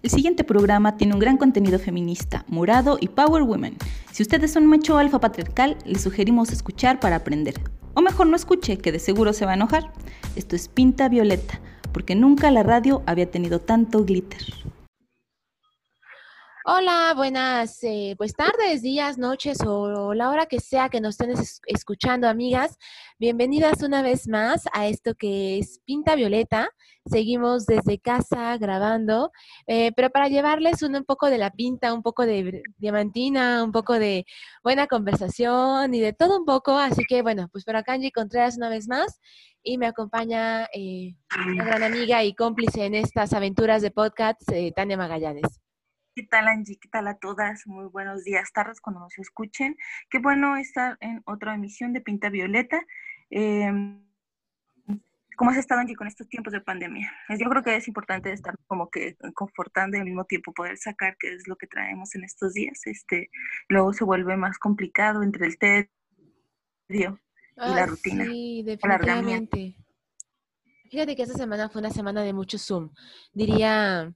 El siguiente programa tiene un gran contenido feminista, morado y power women. Si ustedes son macho alfa patriarcal, les sugerimos escuchar para aprender. O mejor no escuche, que de seguro se va a enojar. Esto es Pinta Violeta, porque nunca la radio había tenido tanto glitter. Hola, buenas eh, pues tardes, días, noches o, la hora que sea que nos estén escuchando, amigas. Bienvenidas una vez más a esto que es Pinta Violeta. Seguimos desde casa grabando, eh, pero para llevarles un, poco de la pinta, un poco de diamantina, un poco de buena conversación y de todo un poco. Así que bueno, pues por acá Angie Contreras una vez más y me acompaña eh, una gran amiga y cómplice en estas aventuras de podcast, Tania Magallanes. ¿Qué tal Angie? ¿Qué tal a todas? Muy buenos días, tardes cuando nos escuchen. Qué bueno estar en otra emisión de Pinta Violeta. Em, ¿Cómo has estado Angie con estos tiempos de pandemia? Yo creo que es importante estar como que confortando y al mismo tiempo poder sacar qué es lo que traemos en estos días. Este, luego se vuelve más complicado entre el tedio y la rutina. Sí, definitivamente. Fíjate que esta semana fue una semana de mucho Zoom. Diría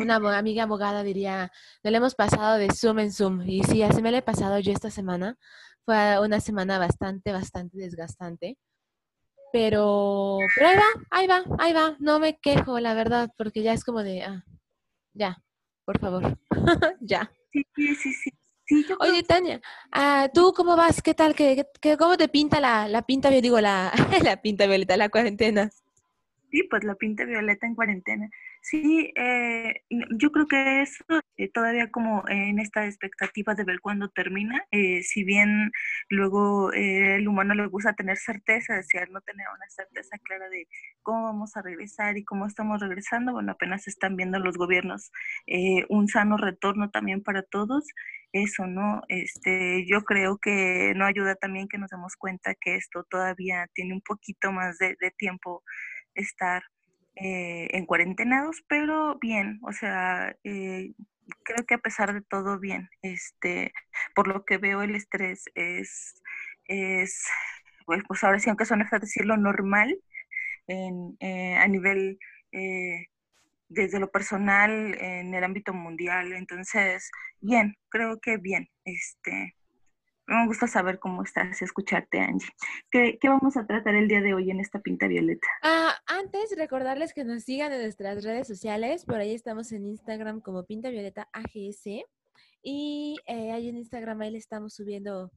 una amiga abogada diría, no le hemos pasado de Zoom en Zoom. Y sí, así me lo he pasado yo esta semana. Fue una semana bastante, bastante desgastante. Pero, pero ahí va, ahí va, ahí va. No me quejo, la verdad, porque ya es como de, ah, ya, por favor, ya. Sí, sí, sí. Oye, Tania, ah, ¿tú cómo vas? ¿Qué tal? ¿Qué, qué, cómo te pinta la, la pinta, yo digo, la, la pinta violeta, la cuarentena? Sí, pues la pinta violeta en cuarentena. Sí, eh, yo creo que eso eh, todavía como en esta expectativa de ver cuándo termina, eh, si bien luego el humano le gusta tener certeza, desear no tener una certeza clara de cómo vamos a regresar y cómo estamos regresando, bueno, apenas están viendo los gobiernos un sano retorno también para todos, eso, ¿no? Este, yo creo que no ayuda también que nos demos cuenta que esto todavía tiene un poquito más de, de tiempo estar eh, en cuarentenados, pero bien, o sea, eh, creo que a pesar de todo bien, este, por lo que veo el estrés es, es pues, pues ahora sí, aunque suene feo decirlo, normal en, eh, a nivel, desde lo personal, en el ámbito mundial, entonces, bien, creo que bien, este, me gusta saber cómo estás, escucharte, Angie. ¿Qué, vamos a tratar el día de hoy en esta pinta violeta? Ah, antes, recordarles que nos sigan en nuestras redes sociales. Por ahí estamos en Instagram como Pinta Violeta AGS. Y eh, ahí en Instagram ahí le estamos subiendo,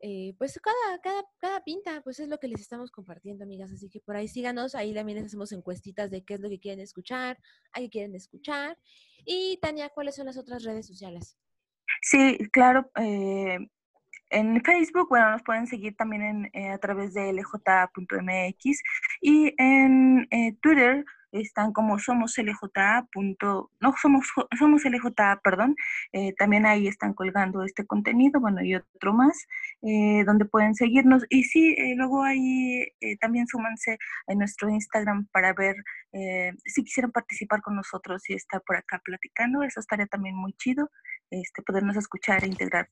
eh, pues cada, cada, cada pinta, pues es lo que les estamos compartiendo, amigas. Así que por ahí síganos. Ahí también les hacemos encuestitas de qué es lo que quieren escuchar, a qué quieren escuchar. Y Tania, ¿cuáles son las otras redes sociales? Sí, claro. Eh, en Facebook, bueno, nos pueden seguir también en, eh, a través de lj.mx y en eh, Twitter están como somos LJ. no somos somos LJ, perdón, eh, también ahí están colgando este contenido, bueno, y otro más, donde pueden seguirnos. Y sí, luego ahí también súmanse en nuestro Instagram para ver si quisieran participar con nosotros y estar por acá platicando, eso estaría también muy chido, este, podernos escuchar e integrar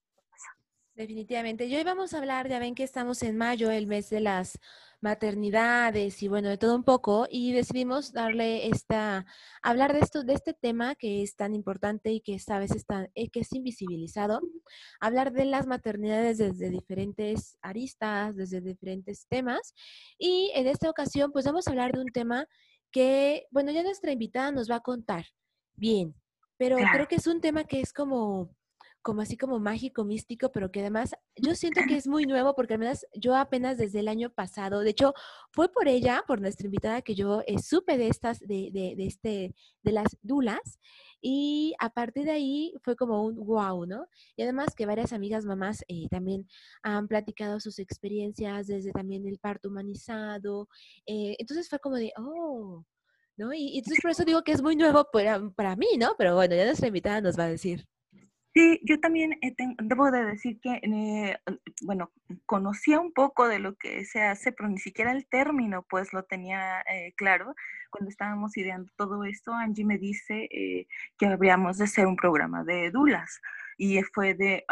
Definitivamente. Y hoy vamos a hablar, ya ven que estamos en mayo, el mes de las maternidades y bueno, de todo un poco, y decidimos darle esta, hablar de esto, de este tema que es tan importante y que esta vez está, eh, que es invisibilizado, hablar de las maternidades desde diferentes aristas, desde diferentes temas, y en esta ocasión pues vamos a hablar de un tema que, bueno, ya nuestra invitada nos va a contar bien, pero creo que es un tema que es como como así como mágico, místico, pero que además yo siento que es muy nuevo porque al menos yo apenas desde el año pasado, de hecho fue por ella, por nuestra invitada, que yo eh, supe de estas, de, de, de, este, de las dulas y a partir de ahí fue como un wow, ¿no? Y además que varias amigas mamás eh, también han platicado sus experiencias desde también el parto humanizado, eh, entonces fue como de, oh, ¿no? Y, y, entonces por eso digo que es muy nuevo para, para mí, ¿no? Pero bueno, ya nuestra invitada nos va a decir. Sí, yo también eh, debo de decir que, eh, bueno, conocía un poco de lo que se hace, pero ni siquiera el término pues lo tenía eh, claro. Cuando estábamos ideando todo esto, Angie me dice que habríamos de hacer un programa de dulas y fue de,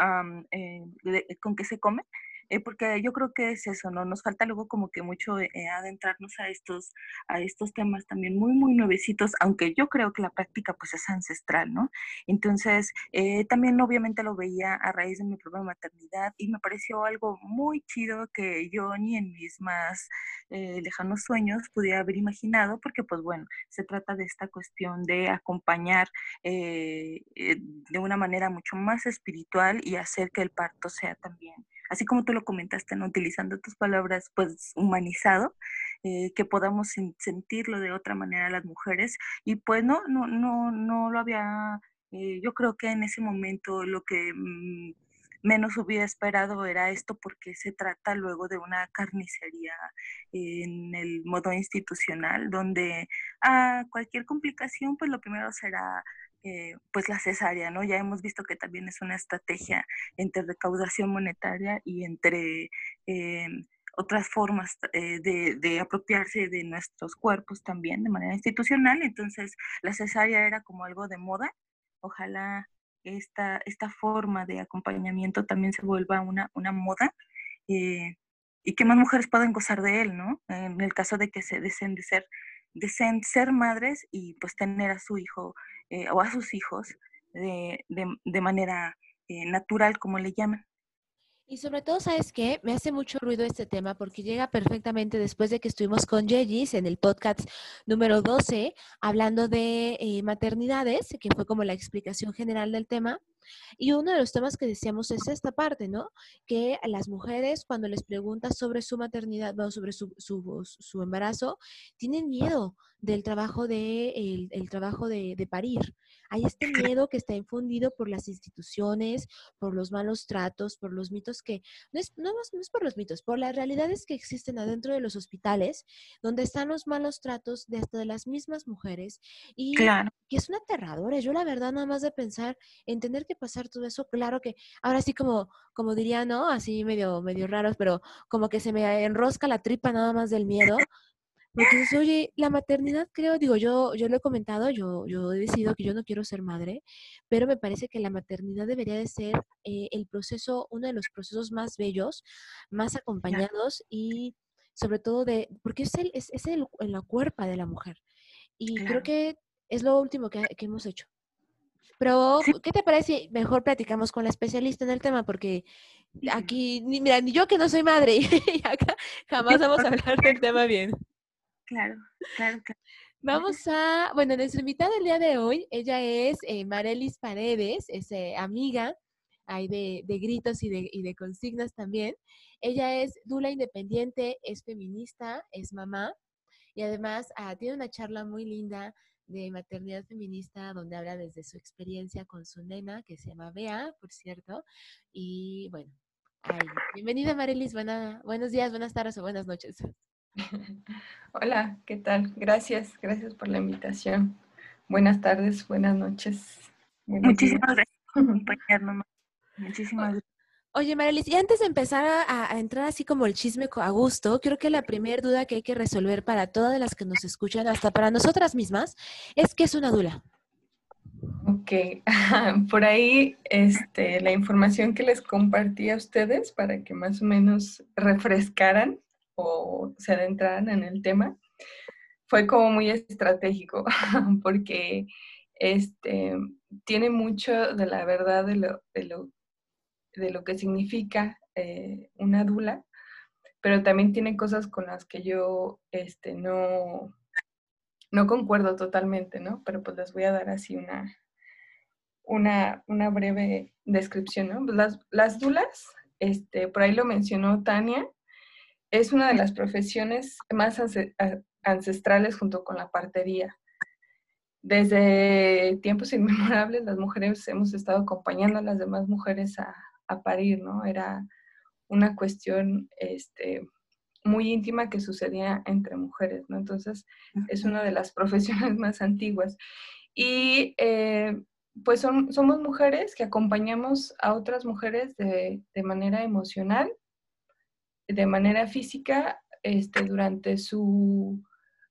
¿con qué se come? Eh, porque yo creo que es eso, ¿no? Nos falta luego como que mucho eh, adentrarnos a estos, a estos temas también muy, muy nuevecitos, aunque yo creo que la práctica pues es ancestral, ¿no? Entonces, eh, también obviamente lo veía a raíz de mi propia maternidad y me pareció algo muy chido que yo ni en mis más lejanos sueños pudiera haber imaginado, porque pues bueno, se trata de esta cuestión de acompañar de una manera mucho más espiritual y hacer que el parto sea también así como tú lo comentaste, ¿no? utilizando tus palabras, pues humanizado, eh, que podamos sentirlo de otra manera las mujeres. Y pues no, no, no, no lo había, eh, yo creo que en ese momento lo que mm, menos hubiera esperado era esto porque se trata luego de una carnicería en el modo institucional, donde a cualquier complicación, pues lo primero será eh, pues la cesárea, ¿no? Ya hemos visto que también es una estrategia entre recaudación monetaria y entre eh, otras formas eh, de, apropiarse de nuestros cuerpos también de manera institucional. Entonces, la cesárea era como algo de moda. Ojalá esta, esta forma de acompañamiento también se vuelva una, una moda y que más mujeres puedan gozar de él, ¿no? En el caso de que se deseen de ser, deseen ser madres y pues tener a su hijo eh, o a sus hijos de, de, manera eh, natural, como le llaman. Y sobre todo, ¿sabes qué? Me hace mucho ruido este tema porque llega perfectamente después de que estuvimos con Yegis en el podcast número 12, hablando de eh, maternidades, que fue como la explicación general del tema. Y uno de los temas que decíamos es esta parte, ¿no? Que las mujeres cuando les preguntas sobre su maternidad, bueno, sobre su, su, su embarazo, tienen miedo del trabajo de, el, trabajo de, de, parir. Hay este miedo que está infundido por las instituciones, por los malos tratos, por los mitos que, no es, no, no es por los mitos, por las realidades que existen adentro de los hospitales, donde están los malos tratos de hasta de las mismas mujeres y que es una aterradora. Yo la verdad nada más de pensar en tener que pasar todo eso, claro que ahora sí como, como diría, ¿no? Así medio, medio raros, pero como que se me enrosca la tripa nada más del miedo. Porque oye, la maternidad creo, digo, yo, yo lo he comentado, yo, yo he decidido que yo no quiero ser madre, pero me parece que la maternidad debería de ser eh, el proceso, uno de los procesos más bellos, más acompañados y sobre todo de, porque es el, es, el, en la cuerpa de la mujer. Y creo que es lo último que, que hemos hecho. Pero, ¿qué te parece? Mejor platicamos con la especialista en el tema, porque aquí, mira, ni yo que no soy madre, y acá jamás vamos a hablar del tema bien. Claro, claro, claro. Vamos a, bueno, nuestra invitada el día de hoy, ella es eh, Marelis Paredes, es eh, amiga hay de, de, gritos y de, y de consignas también. Ella es dula independiente, es feminista, es mamá y además ah, tiene una charla muy linda de maternidad feminista, donde habla desde su experiencia con su nena, que se llama Bea, por cierto. Y bueno, bienvenida Marelis, buena, buenos días, buenas tardes o buenas noches. Hola, ¿qué tal? Gracias, gracias por la invitación. Buenas tardes, buenas noches. Muchísimas gracias por acompañarnos. Muchísimas gracias. Oye, Marelis, y antes de empezar a, entrar así como el chisme a gusto, creo que la primera duda que hay que resolver para todas las que nos escuchan, hasta para nosotras mismas, es qué es una dula. Ok, por ahí este, la información que les compartí a ustedes para que más o menos refrescaran o se adentraran en el tema, fue como muy estratégico, porque este, tiene mucho de la verdad de lo, de lo de lo que significa eh, una dula, pero también tiene cosas con las que yo este, no, no concuerdo totalmente, ¿no? Pero pues les voy a dar así una, una, una breve descripción, ¿no? Pues, las, las dulas, este, por ahí lo mencionó Tania, es una de las profesiones más ancestrales junto con la partería. Desde tiempos inmemorables las mujeres hemos estado acompañando a las demás mujeres a, a parir, ¿no? Era una cuestión este, muy íntima que sucedía entre mujeres, ¿no? Entonces, es una de las profesiones más antiguas. Y eh, pues son, somos mujeres que acompañamos a otras mujeres de, manera emocional, de manera física, este, durante su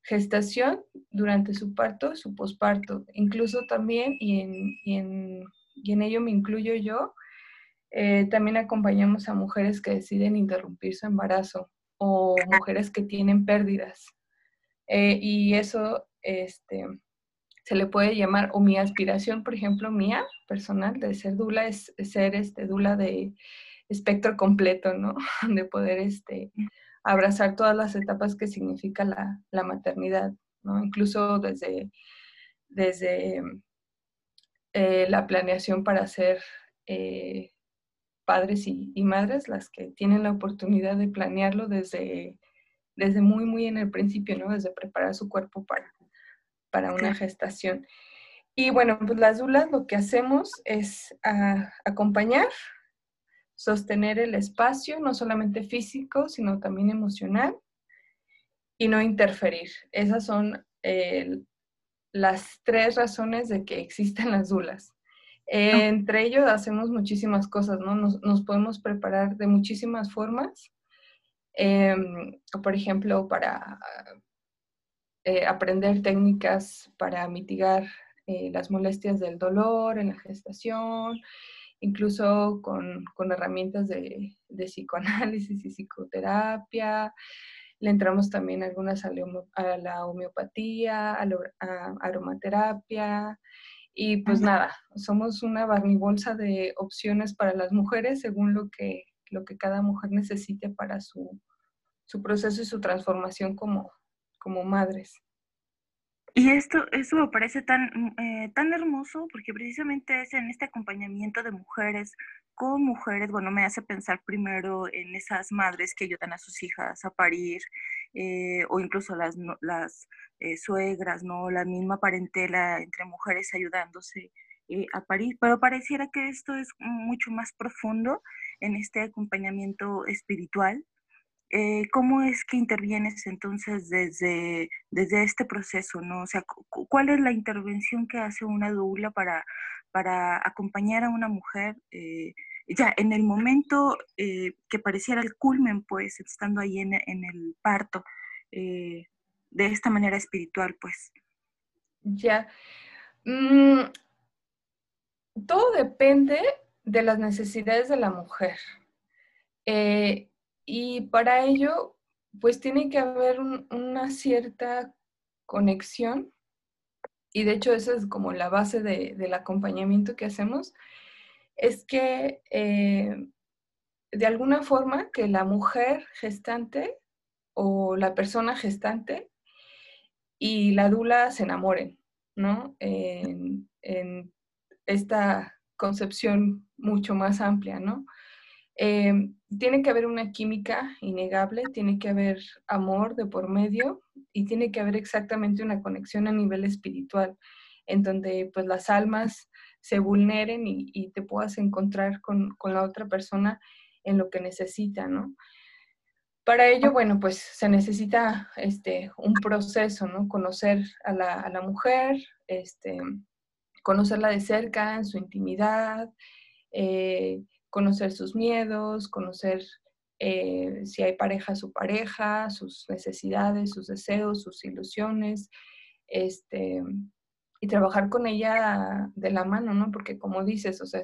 gestación, durante su parto, su posparto, incluso también, y en, y en, y en ello me incluyo yo, Eh, también acompañamos a mujeres que deciden interrumpir su embarazo o mujeres que tienen pérdidas. Eh, y eso este, se le puede llamar, o mi aspiración, por ejemplo, mía personal de ser dula, es, ser este, dula de espectro completo, ¿no? De poder este, abrazar todas las etapas que significa la, maternidad, ¿no? Incluso desde, desde eh, la planeación para ser eh, padres y, madres, las que tienen la oportunidad de planearlo desde, desde muy, muy en el principio, ¿no? Desde preparar su cuerpo para para una gestación. Y bueno, pues las dulas lo que hacemos es ah, acompañar, sostener el espacio, no solamente físico, sino también emocional, y no interferir. Esas son las tres razones de que existen las dulas. entre ellos hacemos muchísimas cosas, ¿no? Nos, podemos preparar de muchísimas formas. Em, por ejemplo, para eh, aprender técnicas para mitigar eh, las molestias del dolor en la gestación, incluso con, herramientas de, psicoanálisis y psicoterapia. Le entramos también algunas a, la homeopatía, a la aromaterapia. Y pues nada, somos una barnibolsa de opciones para las mujeres según lo que, lo que cada mujer necesite para su, su proceso y su transformación como, como madres. Y esto, eso me parece tan, mm, eh, tan hermoso porque precisamente es en este acompañamiento de mujeres con mujeres, bueno, me hace pensar primero en esas madres que ayudan a sus hijas a parir, eh, o incluso las, las eh, suegras, ¿no? La misma parentela entre mujeres ayudándose a parir, pero pareciera que esto es mucho más profundo en este acompañamiento espiritual eh, ¿cómo es que intervienes entonces desde, desde este proceso? ¿no? O sea, ¿cuál es la intervención que hace una doula para, para acompañar a una mujer eh, ya en el momento eh, que pareciera el culmen, pues, estando ahí en, el parto, de esta manera espiritual, pues? Ya. Mm, todo depende de las necesidades de la mujer. Y para ello, pues tiene que haber una cierta conexión, y de hecho esa es como la base del acompañamiento que hacemos, es que eh, de alguna forma que la mujer gestante o la persona gestante y la dula se enamoren, ¿no? En, en esta concepción mucho más amplia, ¿no? Eh, tiene que haber una química innegable, tiene que haber amor de por medio y tiene que haber exactamente una conexión a nivel espiritual, en donde pues las almas se vulneren y, te puedas encontrar con, la otra persona en lo que necesita, ¿no? Para ello, bueno, pues se necesita este, un proceso, ¿no? Conocer a la, mujer, este, conocerla de cerca, en su intimidad, eh, conocer sus miedos, conocer eh, si hay pareja, su pareja, sus necesidades, sus deseos, sus ilusiones, este, y trabajar con ella de la mano, ¿no? Porque como dices, o sea,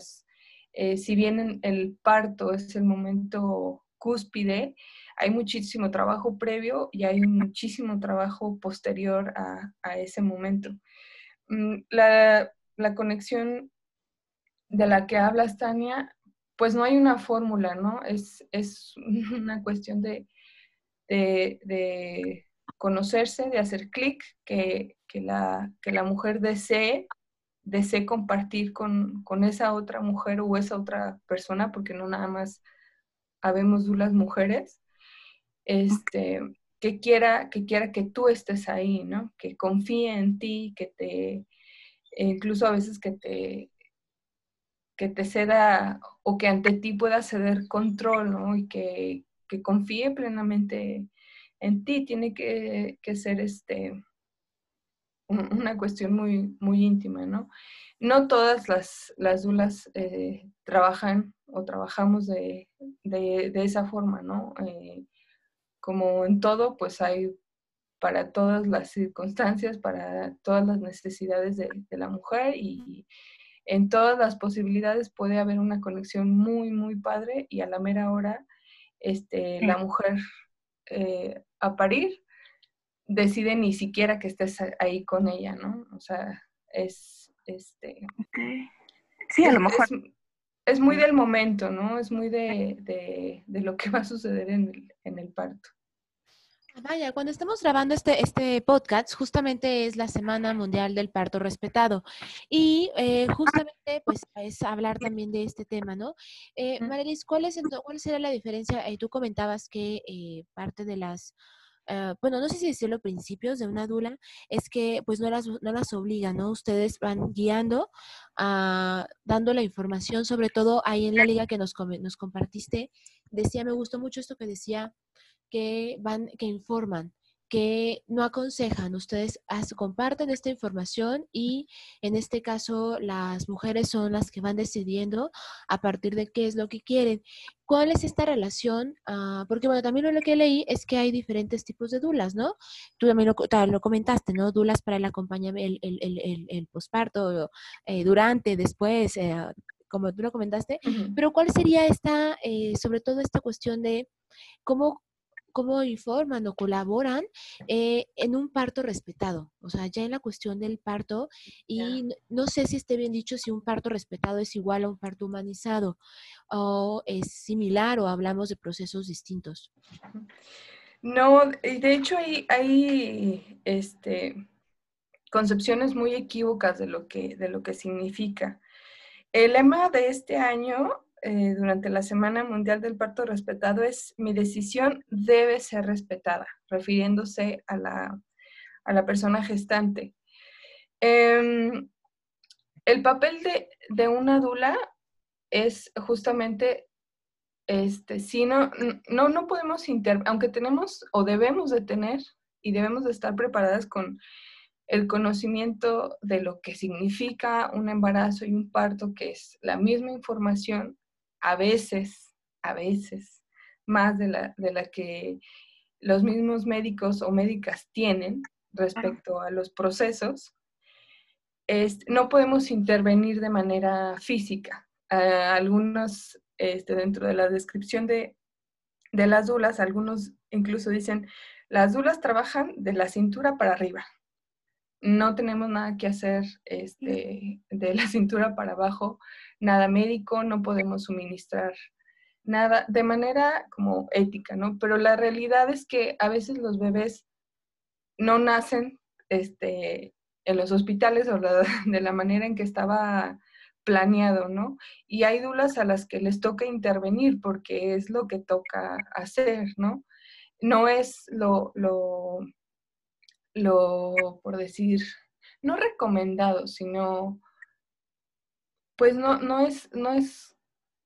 eh, si bien el parto es el momento cúspide, hay muchísimo trabajo previo y hay muchísimo trabajo posterior a, ese momento. Mm, la, la, conexión de la que hablas, Tania, pues no hay una fórmula, ¿no? Es, una cuestión de, de, conocerse, de hacer clic, que, la, que la mujer desee, desee compartir con, esa otra mujer o esa otra persona, porque no nada más habemos dulas mujeres, este, que quiera, que quiera que tú estés ahí, ¿no? Que confíe en ti, que te, incluso a veces que te, que te ceda o que ante ti pueda ceder control, ¿no? Y que, confíe plenamente en ti. Tiene que, ser este, una cuestión muy, muy íntima, ¿no? No todas las, las dulas eh, trabajan o trabajamos de, esa forma, ¿no? Eh, como en todo, pues hay para todas las circunstancias, para todas las necesidades de, la mujer y, en todas las posibilidades puede haber una conexión muy, muy padre y a la mera hora este, la mujer eh, a parir decide ni siquiera que estés ahí con ella, ¿no? O sea, es, este... Sí, a lo mejor... Es, muy del momento, ¿no? Es muy de, lo que va a suceder en el, en el parto. Vaya, cuando estamos grabando este, este podcast, justamente es la Semana Mundial del Parto Respetado. Y eh, justamente, pues, es hablar también de este tema, ¿no? Eh, Marilis, ¿cuál, es, ¿cuál sería la diferencia? Eh, tú comentabas que eh, parte de las, bueno, no sé si decirlo principios de una dula, es que pues no las, no las obligan, ¿no? Ustedes van guiando, ah, dando la información, sobre todo ahí en la liga que nos, nos compartiste. Decía, me gustó mucho esto que decía que van, que informan, que no aconsejan. Ustedes comparten esta información y en este caso las mujeres son las que van decidiendo a partir de qué es lo que quieren. ¿Cuál es esta relación? Ah, porque bueno, también lo que leí es que hay diferentes tipos de dulas, ¿no? Tú también lo, comentaste, ¿no? Dulas para el acompañamiento, el, el, el, posparto, eh, durante, después, eh, como tú lo comentaste. Pero ¿cuál sería esta, eh, sobre todo esta cuestión de cómo cómo informan o colaboran eh, en un parto respetado. O sea, ya en la cuestión del parto, y no sé si esté bien dicho si un parto respetado es igual a un parto humanizado o es similar o hablamos de procesos distintos. No, de hecho hay, hay este, concepciones muy equívocas de lo, que, de lo que significa. El lema de este año eh, durante la Semana Mundial del Parto Respetado es mi decisión debe ser respetada, refiriéndose a la, persona gestante. Em, el papel de, una dula es justamente, este, si no, no, no podemos, aunque tenemos o debemos de tener y debemos de estar preparadas con el conocimiento de lo que significa un embarazo y un parto, que es la misma información, a veces, a veces, más de la, de la que los mismos médicos o médicas tienen respecto a los procesos, no podemos intervenir de manera física. algunos, este, dentro de la descripción de, de las dulas, algunos incluso dicen, las dulas trabajan de la cintura para arriba. No tenemos nada que hacer este, de la cintura para abajo nada médico, no podemos suministrar nada de manera como ética, ¿no? Pero la realidad es que a veces los bebés no nacen este, en los hospitales o de la manera en que estaba planeado, ¿no? Y hay dulas a las que les toca intervenir porque es lo que toca hacer, ¿no? No es lo, lo, lo por decir, no recomendado, sino pues no, no es, no es,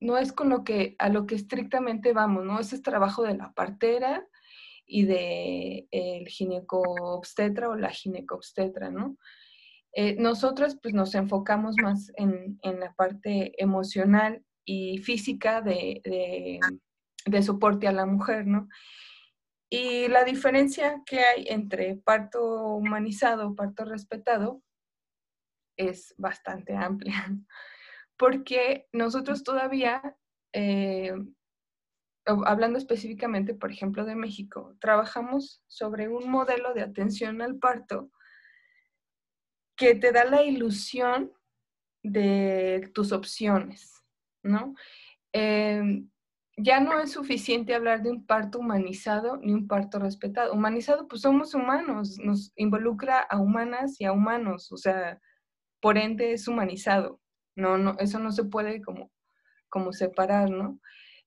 no es con lo que, a lo que estrictamente vamos, ¿no? Ese es trabajo de la partera y de el gineco-obstetra o la gineco-obstetra, ¿no? Eh, nosotros pues nos enfocamos más en, la parte emocional y física de, de, soporte a la mujer, ¿no? Y la diferencia que hay entre parto humanizado, parto respetado, es bastante amplia porque nosotros todavía, eh, hablando específicamente, por ejemplo, de México, trabajamos sobre un modelo de atención al parto que te da la ilusión de tus opciones, ¿no? Em, ya no es suficiente hablar de un parto humanizado ni un parto respetado. Humanizado, pues somos humanos, nos involucra a humanas y a humanos, o sea, por ende es humanizado. No, no, eso no se puede como, como separar, ¿no?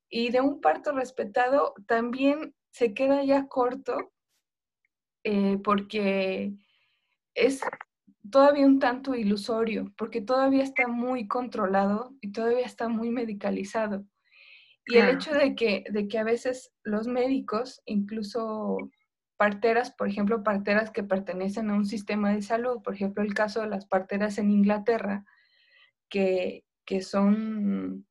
Y de un parto respetado también se queda ya corto eh, porque es todavía un tanto ilusorio, porque todavía está muy controlado y todavía está muy medicalizado. Y el hecho de que, de que a veces los médicos, incluso parteras, por ejemplo, parteras que pertenecen a un sistema de salud, por ejemplo, el caso de las parteras en Inglaterra, que, son,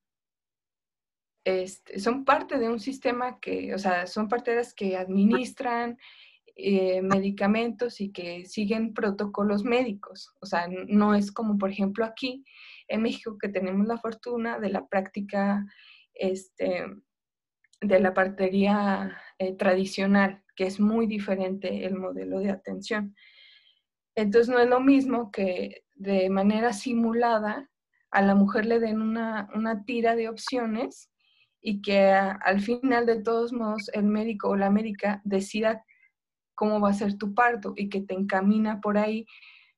este, son parte de un sistema que, o sea, son parteras que administran eh, medicamentos y que siguen protocolos médicos. O sea, no es como, por ejemplo, aquí en México que tenemos la fortuna de la práctica este, de la partería eh, tradicional, que es muy diferente el modelo de atención. Entonces no es lo mismo que de manera simulada a la mujer le den una, tira de opciones y que al final de todos modos el médico o la médica decida cómo va a ser tu parto y que te encamina por ahí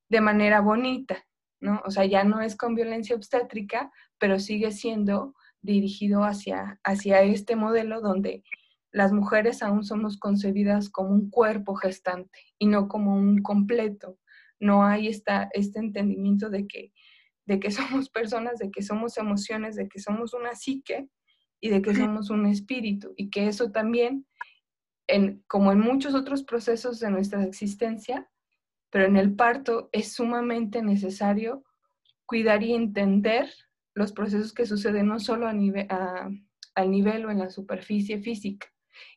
de manera bonita, ¿no? O sea, ya no es con violencia obstétrica, pero sigue siendo dirigido hacia, hacia este modelo donde las mujeres aún somos concebidas como un cuerpo gestante y no como un completo. No hay esta, este entendimiento de que, de que somos personas, de que somos emociones, de que somos una psique y de que somos un espíritu y que eso también como en muchos otros procesos de nuestra existencia, pero en el parto es sumamente necesario cuidar y entender los procesos que suceden no solo a al nivel o en la superficie física.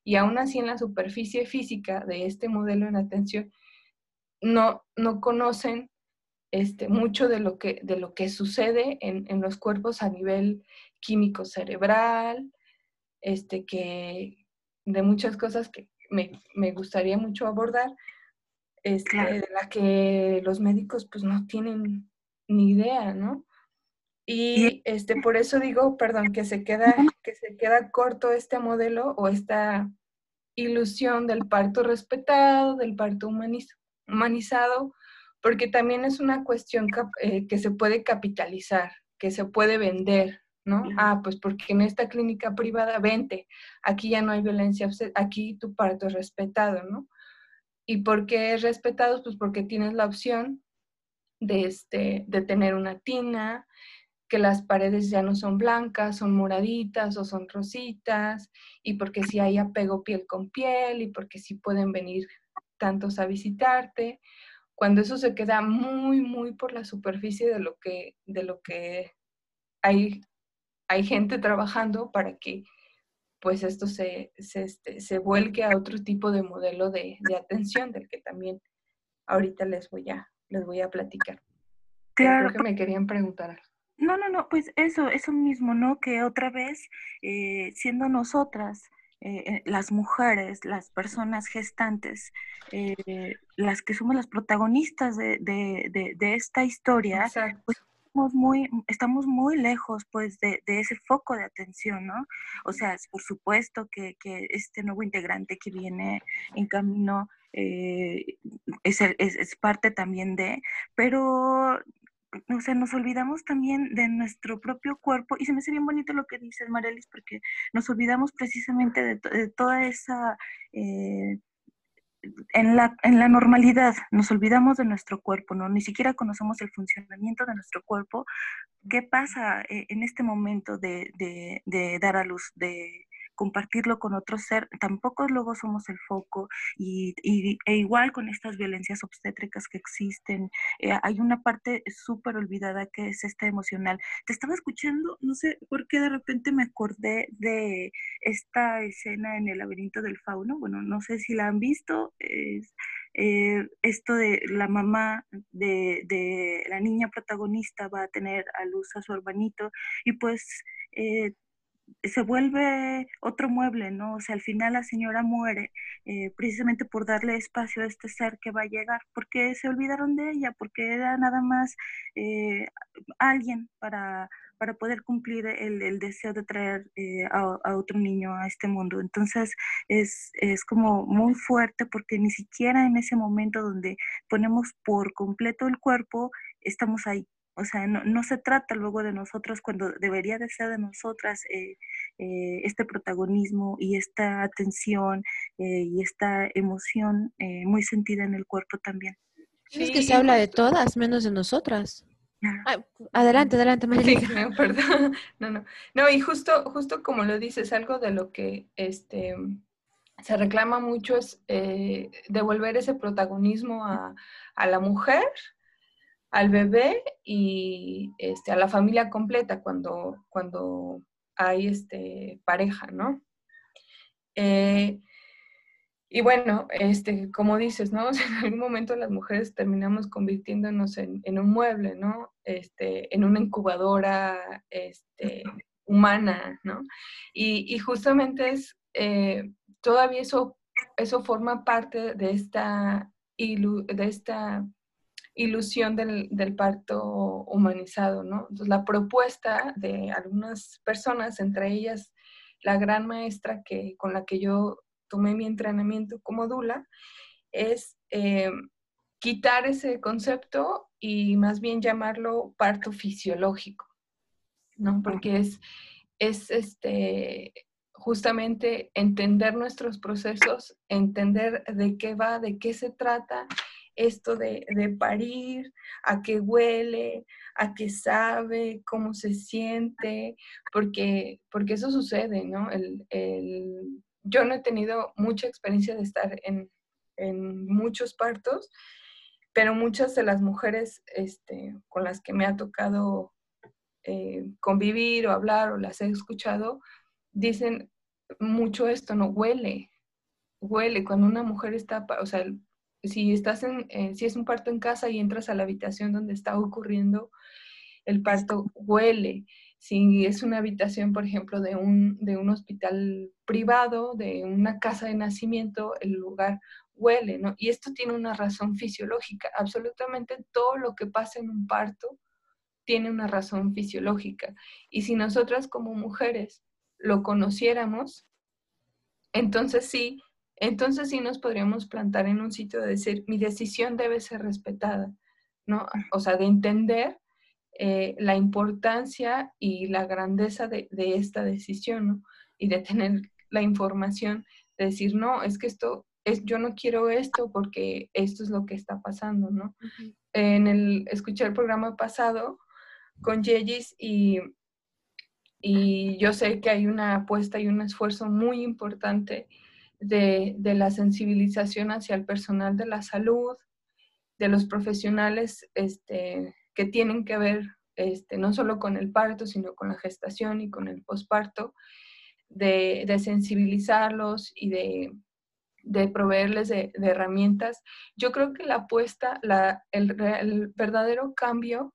Y aún así en la superficie física de este modelo en atención, no, no conocen este, mucho de lo que, de lo que sucede en, en los cuerpos a nivel químico cerebral, este, que, de muchas cosas que me, me gustaría mucho abordar, este, de las que los médicos pues no tienen ni idea, ¿no? Y este, por eso digo, perdón, que se queda, que se queda corto este modelo o esta ilusión del parto respetado, del parto humanizado, porque también es una cuestión eh, que se puede capitalizar, que se puede vender, ¿no? Ah, pues porque en esta clínica privada, vente, aquí ya no hay violencia, aquí tu parto es respetado, ¿no? ¿Y por qué es respetado? Pues porque tienes la opción de, este, de tener una tina, que las paredes ya no son blancas, son moraditas o son rositas, y porque si hay apego piel con piel, y porque si pueden venir tantos a visitarte, cuando eso se queda muy, muy por la superficie de lo que, de lo que hay hay gente trabajando para que pues esto se, se, este, se vuelque a otro tipo de modelo de, de, atención del que también ahorita les voy a, les voy a platicar. Claro. Creo que me querían preguntar No, no, no, pues eso, eso mismo, ¿no? Que otra vez, eh, siendo nosotras, eh, eh, las mujeres, las personas gestantes, las que somos las protagonistas de, de, de, esta historia, pues estamos muy, estamos muy lejos pues de, ese foco de atención, ¿no? O sea, por supuesto que, este nuevo integrante que viene en camino eh, es, es, parte también de, pero o sea, nos olvidamos también de nuestro propio cuerpo y se me hace bien bonito lo que dices, Marelis, porque nos olvidamos precisamente de, toda esa eh, en la, en la normalidad nos olvidamos de nuestro cuerpo, ¿no? Ni siquiera conocemos el funcionamiento de nuestro cuerpo. ¿Qué pasa eh, en este momento de, de, de dar a luz, de, compartirlo con otro ser, tampoco luego somos el foco y, e igual con estas violencias obstétricas que existen, eh, hay una parte súper olvidada que es esta emocional. Te estaba escuchando, no sé por qué de repente me acordé de esta escena en el laberinto del fauno, bueno, no sé si la han visto, es, eh, esto de la mamá de, de, la niña protagonista va a tener a luz a su hermanito y pues eh, se vuelve otro mueble, ¿no? O sea, al final la señora muere eh, precisamente por darle espacio a este ser que va a llegar, porque se olvidaron de ella, porque era nada más eh, alguien para, para poder cumplir el, deseo de traer eh, a, otro niño a este mundo. Entonces es, es como muy fuerte porque ni siquiera en ese momento donde ponemos por completo el cuerpo, estamos ahí. O sea, no, se trata luego de nosotros cuando debería de ser de nosotras eh, eh, este protagonismo y esta atención eh, y esta emoción muy sentida en el cuerpo también. es que se habla de todas, menos de nosotras. adelante, adelante, María. Sí, no, perdón. No, no. No, y justo, justo como lo dices, algo de lo que este, se reclama mucho es devolver ese protagonismo a, a la mujer al bebé y este, a la familia completa cuando, cuando hay este, pareja, ¿no? Eh, y bueno, este, como dices, ¿no? en algún momento las mujeres terminamos convirtiéndonos en, un mueble, ¿no? Este, en una incubadora este, humana, ¿no? Y, justamente es, eh, todavía eso, eso forma parte de esta, de esta ilusión del, parto humanizado, ¿no? Entonces, la propuesta de algunas personas, entre ellas la gran maestra que, con la que yo tomé mi entrenamiento como Dula, es eh, quitar ese concepto y más bien llamarlo parto fisiológico, ¿no? Porque es, es este, justamente entender nuestros procesos, entender de qué va, de qué se trata esto de, parir, a qué huele, a qué sabe, cómo se siente, porque, porque eso sucede, ¿no? Yo no he tenido mucha experiencia de estar en, muchos partos, pero muchas de las mujeres este, con las que me ha tocado eh, convivir o hablar o las he escuchado, dicen mucho esto, no huele, huele cuando una mujer está, o sea, si estás en, eh, si es un parto en casa y entras a la habitación donde está ocurriendo el parto, huele. Si es una habitación, por ejemplo, de un, de un hospital privado, de una casa de nacimiento, el lugar huele, ¿no? Y esto tiene una razón fisiológica. Absolutamente todo lo que pasa en un parto tiene una razón fisiológica. Y si nosotras como mujeres lo conociéramos, entonces sí entonces sí nos podríamos plantar en un sitio de decir, mi decisión debe ser respetada, ¿no? O sea, de entender eh, la importancia y la grandeza de, esta decisión, ¿no? Y de tener la información, de decir, no, es que esto, es, yo no quiero esto porque esto es lo que está pasando, ¿no? En el, escuché el programa pasado con Yeyis y, y yo sé que hay una apuesta y un esfuerzo muy importante de, la sensibilización hacia el personal de la salud, de los profesionales este, que tienen que ver este, no solo con el parto, sino con la gestación y con el posparto, de, sensibilizarlos y de, proveerles de, herramientas. Yo creo que la apuesta, la, el, verdadero cambio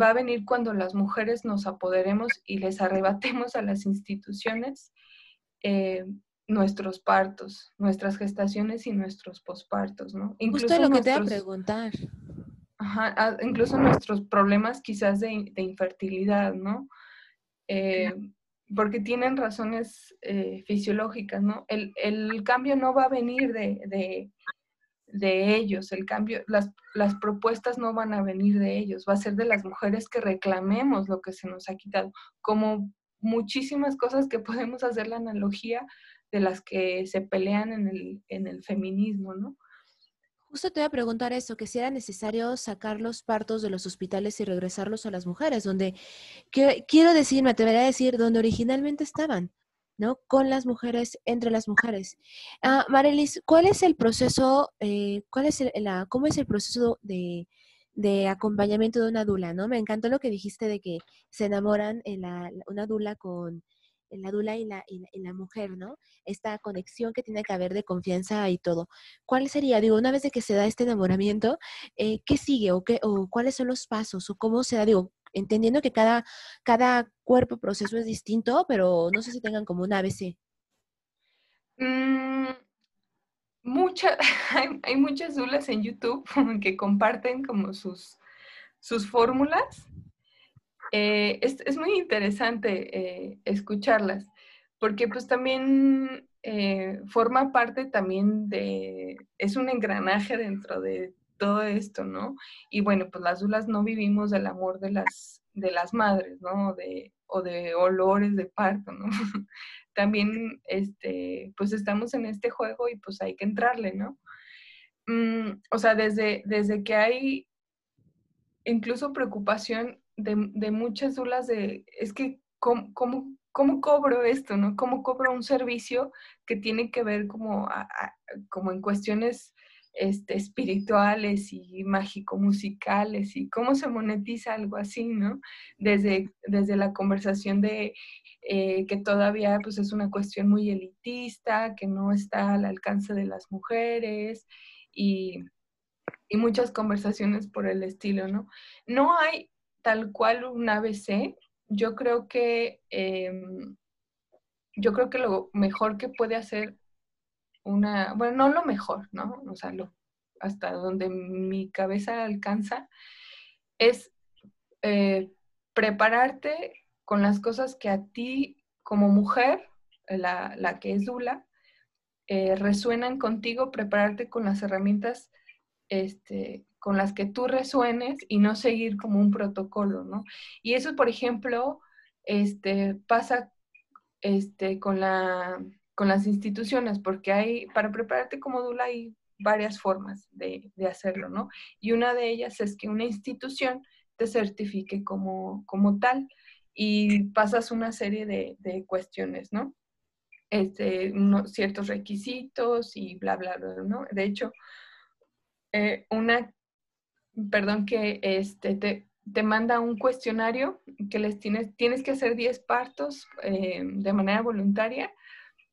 va a venir cuando las mujeres nos apoderemos y les arrebatemos a las instituciones eh, nuestros partos, nuestras gestaciones y nuestros pospartos, ¿no? Incluso lo que te voy a preguntar. Ajá, incluso nuestros problemas quizás de, infertilidad, ¿no? Eh, porque tienen razones eh, fisiológicas, ¿no? El, cambio no va a venir de, de, ellos, el cambio, las, las propuestas no van a venir de ellos, va a ser de las mujeres que reclamemos lo que se nos ha quitado, como muchísimas cosas que podemos hacer la analogía de las que se pelean en el, en el feminismo, ¿no? Justo te voy a preguntar eso, que si era necesario sacar los partos de los hospitales y regresarlos a las mujeres, donde, quiero decir, me atrevería a decir, donde originalmente estaban, ¿no? Con las mujeres, entre las mujeres. Ah, Marelis, ¿cuál es el proceso, eh, cuál es el, la, cómo es el proceso de, de, acompañamiento de una dula, ¿no? Me encantó lo que dijiste de que se enamoran en la, una dula con la dula y la, y la, mujer, ¿no? Esta conexión que tiene que haber de confianza y todo. ¿Cuál sería, digo, una vez de que se da este enamoramiento, eh, qué sigue o, qué, o cuáles son los pasos o cómo se da, digo, entendiendo que cada, cada cuerpo, proceso es distinto, pero no sé si tengan como un ABC. Mm, hay, muchas dulas en YouTube que comparten como sus, sus fórmulas eh, es, muy interesante eh, escucharlas, porque pues también eh, forma parte también de, es un engranaje dentro de todo esto, ¿no? Y bueno, pues las dulas no vivimos del amor de las, de las madres, ¿no? De, o de olores de parto, ¿no? también, este, pues estamos en este juego y pues hay que entrarle, ¿no? Mm, o sea, desde, desde que hay incluso preocupación de, muchas dudas de, es que, ¿cómo, cómo, cobro esto, no? ¿Cómo cobro un servicio que tiene que ver como, como en cuestiones este, espirituales y mágico-musicales y cómo se monetiza algo así, ¿no? Desde, desde la conversación de eh, que todavía pues, es una cuestión muy elitista, que no está al alcance de las mujeres y, y muchas conversaciones por el estilo, ¿no? No hay tal cual un ABC, yo creo que... Em, yo creo que lo mejor que puede hacer una, bueno, no lo mejor, ¿no? O sea, hasta donde mi cabeza alcanza, es eh, prepararte con las cosas que a ti como mujer, la, que es Dula, eh, resuenan contigo, prepararte con las herramientas este, con las que tú resuenes y no seguir como un protocolo, ¿no? Y eso, por ejemplo, este, pasa este, con, la, con las instituciones, porque hay, para prepararte como Dula hay varias formas de, hacerlo, ¿no? Y una de ellas es que una institución te certifique como, como tal y pasas una serie de, cuestiones, ¿no? Este, unos ciertos requisitos y bla, bla, bla, ¿no? De hecho, eh, una, perdón, que este, te, te manda un cuestionario que les tienes, tienes que hacer 10 partos eh, de manera voluntaria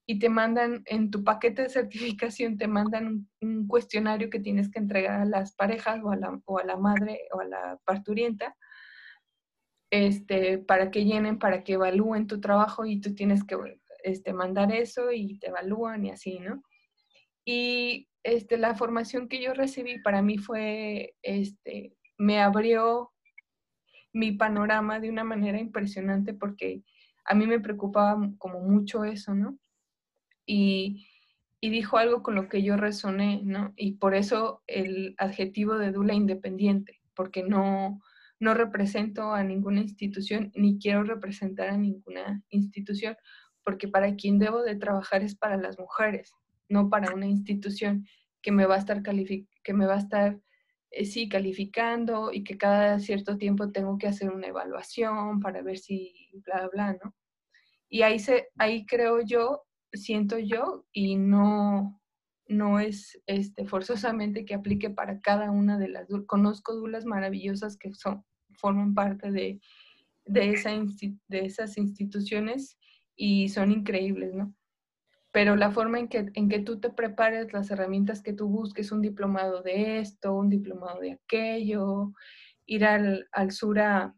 y te mandan en tu paquete de certificación, te mandan un, cuestionario que tienes que entregar a las parejas o a la, o a la madre o a la parturienta este, para que llenen, para que evalúen tu trabajo y tú tienes que este, mandar eso y te evalúan y así, ¿no? Y este, la formación que yo recibí para mí fue, este, me abrió mi panorama de una manera impresionante porque a mí me preocupaba como mucho eso, ¿no? Y, dijo algo con lo que yo resoné, ¿no? Y por eso el adjetivo de Dula independiente, porque no, no represento a ninguna institución ni quiero representar a ninguna institución, porque para quien debo de trabajar es para las mujeres, no para una institución que me va a estar que me va a estar eh, sí, calificando y que cada cierto tiempo tengo que hacer una evaluación para ver si bla, bla, ¿no? Y ahí, se, ahí creo yo, siento yo, y no, no es este, forzosamente que aplique para cada una de las, conozco dulas maravillosas que son, forman parte de, de, esa, de esas instituciones y son increíbles, ¿no? Pero la forma en que, en que tú te prepares, las herramientas que tú busques, un diplomado de esto, un diplomado de aquello, ir al, al sur a,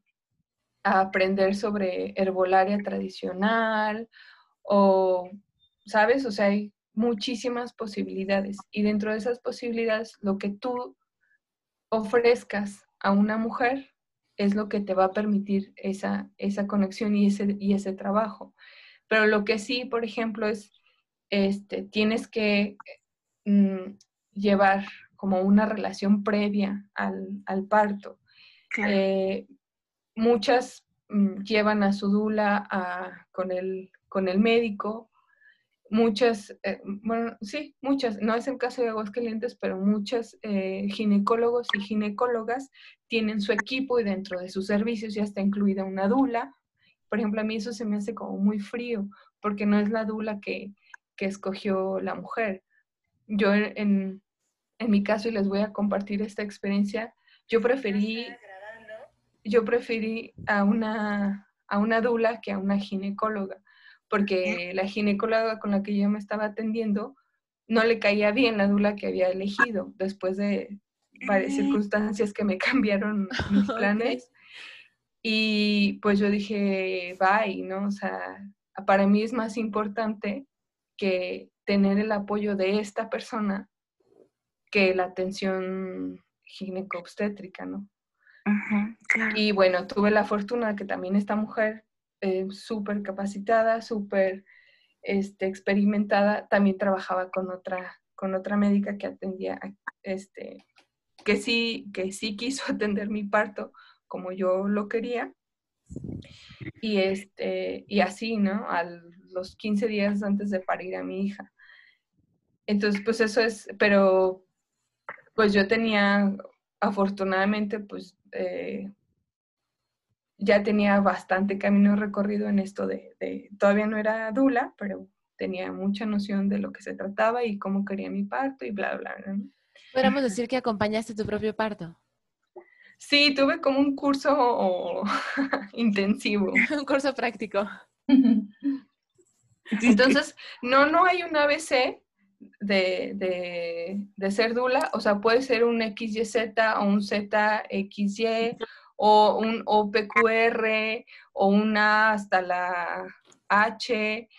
aprender sobre herbolaria tradicional o, ¿sabes? O sea, hay muchísimas posibilidades y dentro de esas posibilidades lo que tú ofrezcas a una mujer es lo que te va a permitir esa, esa conexión y ese, y ese trabajo. Pero lo que sí, por ejemplo, es este, tienes que mm, llevar como una relación previa al, parto. Eh, muchas mm, llevan a su dula con, el, con el médico, muchas, eh, bueno, sí, muchas, no es el caso de Aguascalientes, pero muchas eh, ginecólogos y ginecólogas tienen su equipo y dentro de sus servicios ya está incluida una dula. Por ejemplo, a mí eso se me hace como muy frío, porque no es la dula que, que escogió la mujer. Yo en, mi caso, y les voy a compartir esta experiencia, yo preferí, yo preferí a una, a una dula que a una ginecóloga, porque la ginecóloga con la que yo me estaba atendiendo no le caía bien la dula que había elegido después de varias circunstancias que me cambiaron mis planes. Y pues yo dije, bye, ¿no? O sea, para mí es más importante que tener el apoyo de esta persona que la atención ginecobstétrica, ¿no? Y bueno, tuve la fortuna que también esta mujer, eh, súper capacitada, súper este, experimentada, también trabajaba con otra, con otra médica que atendía, este, que sí, que sí quiso atender mi parto como yo lo quería. Y, este, y así, ¿no? Los 15 días antes de parir a mi hija. Entonces, pues eso es, pero pues yo tenía, afortunadamente, pues eh, ya tenía bastante camino recorrido en esto de, todavía no era dula, pero tenía mucha noción de lo que se trataba y cómo quería mi parto y bla, bla, bla. Podríamos decir que acompañaste tu propio parto. Sí, tuve como un curso intensivo. un curso práctico. Entonces, no, no hay un ABC de, de, ser dula, o sea, puede ser un XYZ o un ZXY o un OPQR o una hasta la H,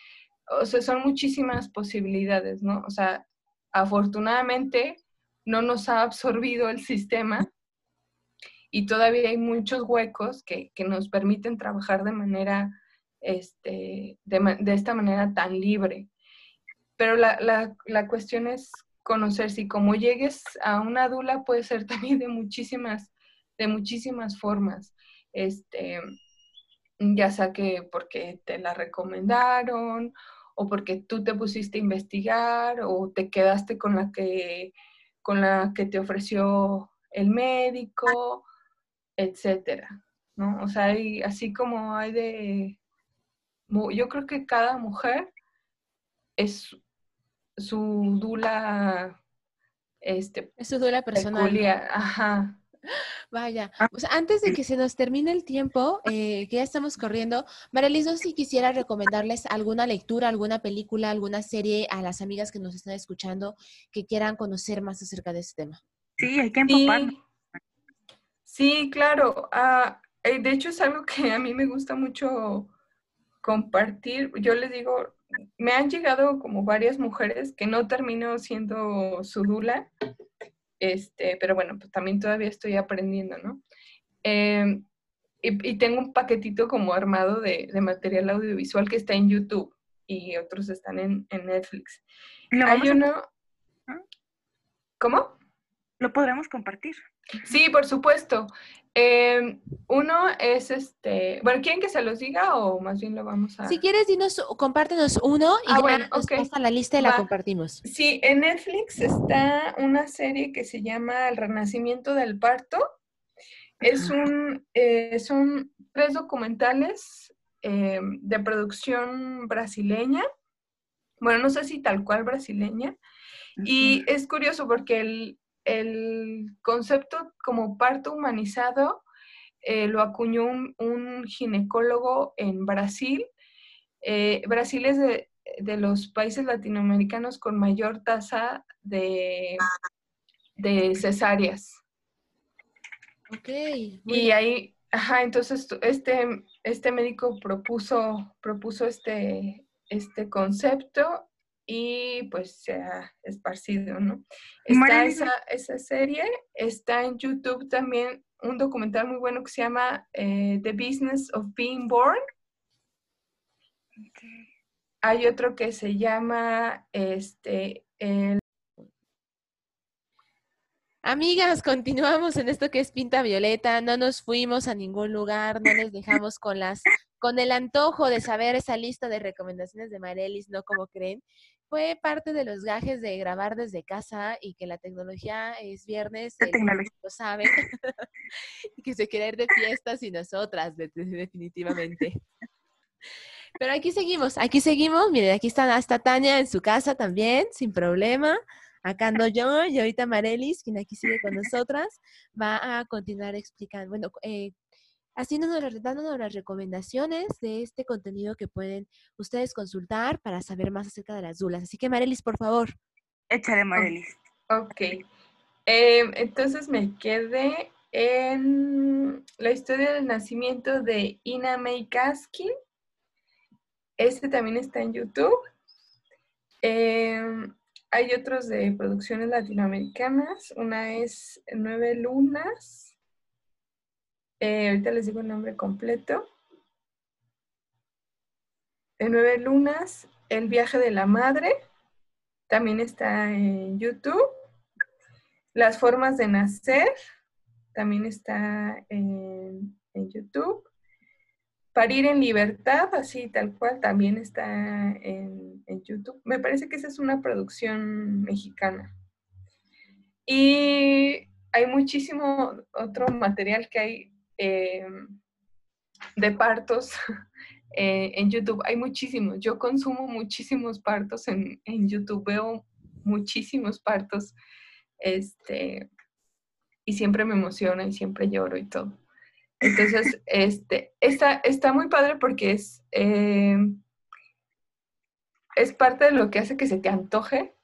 o sea, son muchísimas posibilidades, ¿no? O sea, afortunadamente no nos ha absorbido el sistema y todavía hay muchos huecos que, nos permiten trabajar de manera, este, de, esta manera tan libre. Pero la, la, cuestión es conocer si como llegues a una dula puede ser también de muchísimas, de muchísimas formas. Este, ya sea que porque te la recomendaron o porque tú te pusiste a investigar o te quedaste con la que, con la que te ofreció el médico etcétera, ¿no? O sea, hay, así como hay de, yo creo que cada mujer es su dula, este, es su dula personal. Ajá. Vaya, ah, antes de que se nos termine el tiempo, eh, que ya estamos corriendo, Marelis, no si quisiera recomendarles alguna lectura, alguna película, alguna serie a las amigas que nos están escuchando que quieran conocer más acerca de este tema. Sí, hay que empaparnos. Sí, claro. Ah, eh, de hecho, es algo que a mí me gusta mucho compartir. Yo les digo, me han llegado como varias mujeres que no termino siendo su dula, este, pero bueno, pues también todavía estoy aprendiendo, ¿no? Em, y, tengo un paquetito como armado de, material audiovisual que está en YouTube y otros están en, Netflix. Hay uno... ¿Cómo? Lo podremos compartir. Sí, por supuesto. Em, uno es este, bueno, ¿quieren que se los diga o más bien lo vamos a...? Si quieres, dinos, compártenos uno y ah, bueno, nos la lista y la compartimos. Sí, en Netflix está una serie que se llama El Renacimiento del Parto. Es un, eh, son tres documentales em, de producción brasileña. Bueno, no sé si tal cual brasileña. Y es curioso porque el, el concepto como parto humanizado eh, lo acuñó un, ginecólogo en Brasil. Eh, Brasil es de, los países latinoamericanos con mayor tasa de, de cesáreas. Ok. Y ahí, ajá, entonces este, este médico propuso, propuso este, este concepto y pues se ha esparcido, ¿no? Está esa, esa, serie, está en YouTube también un documental muy bueno que se llama eh, The Business of Being Born. Hay otro que se llama este, el Amigas, continuamos en esto que es Pinta Violeta, no nos fuimos a ningún lugar, no les dejamos con las con el antojo de saber esa lista de recomendaciones de Marelis, no como creen fue parte de los gajes de grabar desde casa y que la tecnología es viernes, la tecnología. lo saben, y que se quiere ir de fiestas y nosotras, definitivamente. Pero aquí seguimos, aquí seguimos, miren, aquí está hasta Tania en su casa también, sin problema. Acá ando yo y ahorita Marelis, quien aquí sigue con nosotras, va a continuar explicando, bueno, eh, haciéndonos, dándonos las recomendaciones de este contenido que pueden ustedes consultar para saber más acerca de las dulas. Así que, Marelis, por favor. Échale, Marelis. Ok. Em, entonces me quedé en la historia del nacimiento de Ina May Gaskin. Este también está en YouTube. Em, hay otros de producciones latinoamericanas. Una es Nueve Lunas. Eh, ahorita les digo el nombre completo. En Nueve Lunas, El viaje de la madre, también está en YouTube. Las formas de nacer, también está en, YouTube. Parir en libertad, así tal cual, también está en, YouTube. Me parece que esa es una producción mexicana. Y hay muchísimo otro material que hay eh, de partos eh, en YouTube. Hay muchísimos. Yo consumo muchísimos partos en, YouTube. Veo muchísimos partos Este, y siempre me emociona y siempre lloro y todo. Entonces, este, está, está muy padre porque es, eh, es parte de lo que hace que se te antoje.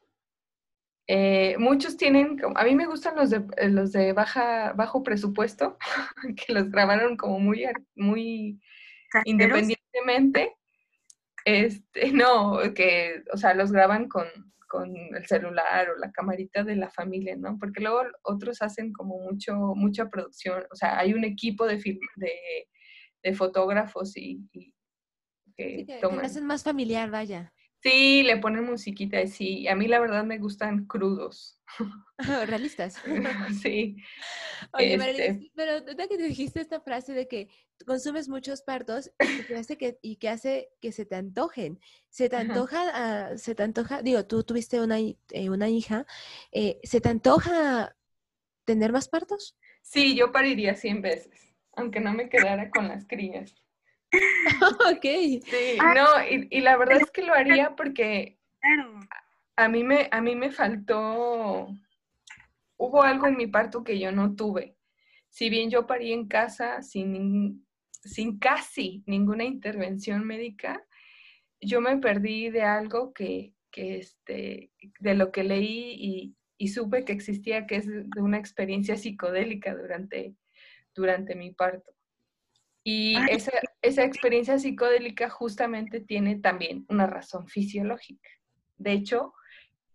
Eh, muchos tienen, a mí me gustan los de, los de baja, bajo presupuesto, que los grabaron como muy, muy independientemente. Este, no, que, o sea, los graban con, con el celular o la camarita de la familia, ¿no? Porque luego otros hacen como mucho, mucha producción, o sea, hay un equipo de, de, de fotógrafos y, que, toman. Que hacen más familiar, vaya. Sí, le ponen musiquita y sí. A mí la verdad me gustan crudos. Realistas. sí. Oye, este pero ¿verdad que te dijiste esta frase de que consumes muchos partos y que hace que, y que, hace que se te antojen? Se te antoja, ah, se te antoja, digo, tú tuviste una, eh, una hija, eh, ¿se te antoja tener más partos? Sí, yo pariría 100 veces, aunque no me quedara con las crías. ok. Sí, no, y, la verdad es que lo haría porque a mí me, a mí me faltó, hubo algo en mi parto que yo no tuve. Si bien yo parí en casa sin, sin casi ninguna intervención médica, yo me perdí de algo que, que este, de lo que leí y, y, supe que existía, que es de una experiencia psicodélica durante, durante mi parto. Y esa, esa experiencia psicodélica justamente tiene también una razón fisiológica. De hecho,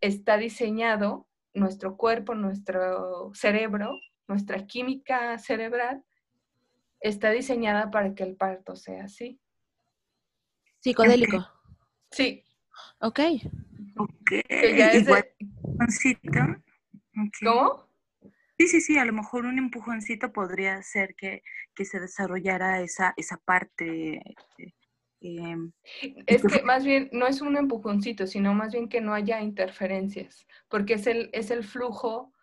está diseñado nuestro cuerpo, nuestro cerebro, nuestra química cerebral, está diseñada para que el parto sea así. Psicodélico. Sí. Ok. Ok. Es ¿Cómo? Sí, sí, sí, a lo mejor un empujoncito podría hacer que, se desarrollara esa, esa parte. Eh, em, es que más bien no es un empujoncito, sino más bien que no haya interferencias, porque es el, es el flujo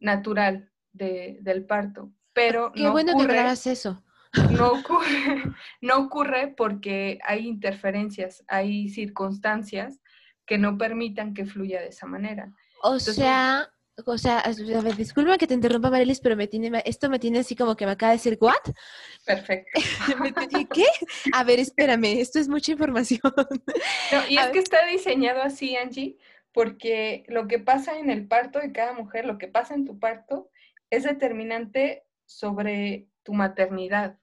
natural del parto. Pero Qué bueno que aclaras eso. No ocurre, no ocurre porque hay interferencias, hay circunstancias que no permitan que fluya de esa manera. O sea, o sea, a ver, disculpa que te interrumpa, Marilis, pero me tiene, esto me tiene así como que me acaba de decir, ¿what? Perfecto. ¿Qué? A ver, espérame, esto es mucha información. No, y es que está diseñado así, Angie, porque lo que pasa en el parto de cada mujer, lo que pasa en tu parto, es determinante sobre tu maternidad,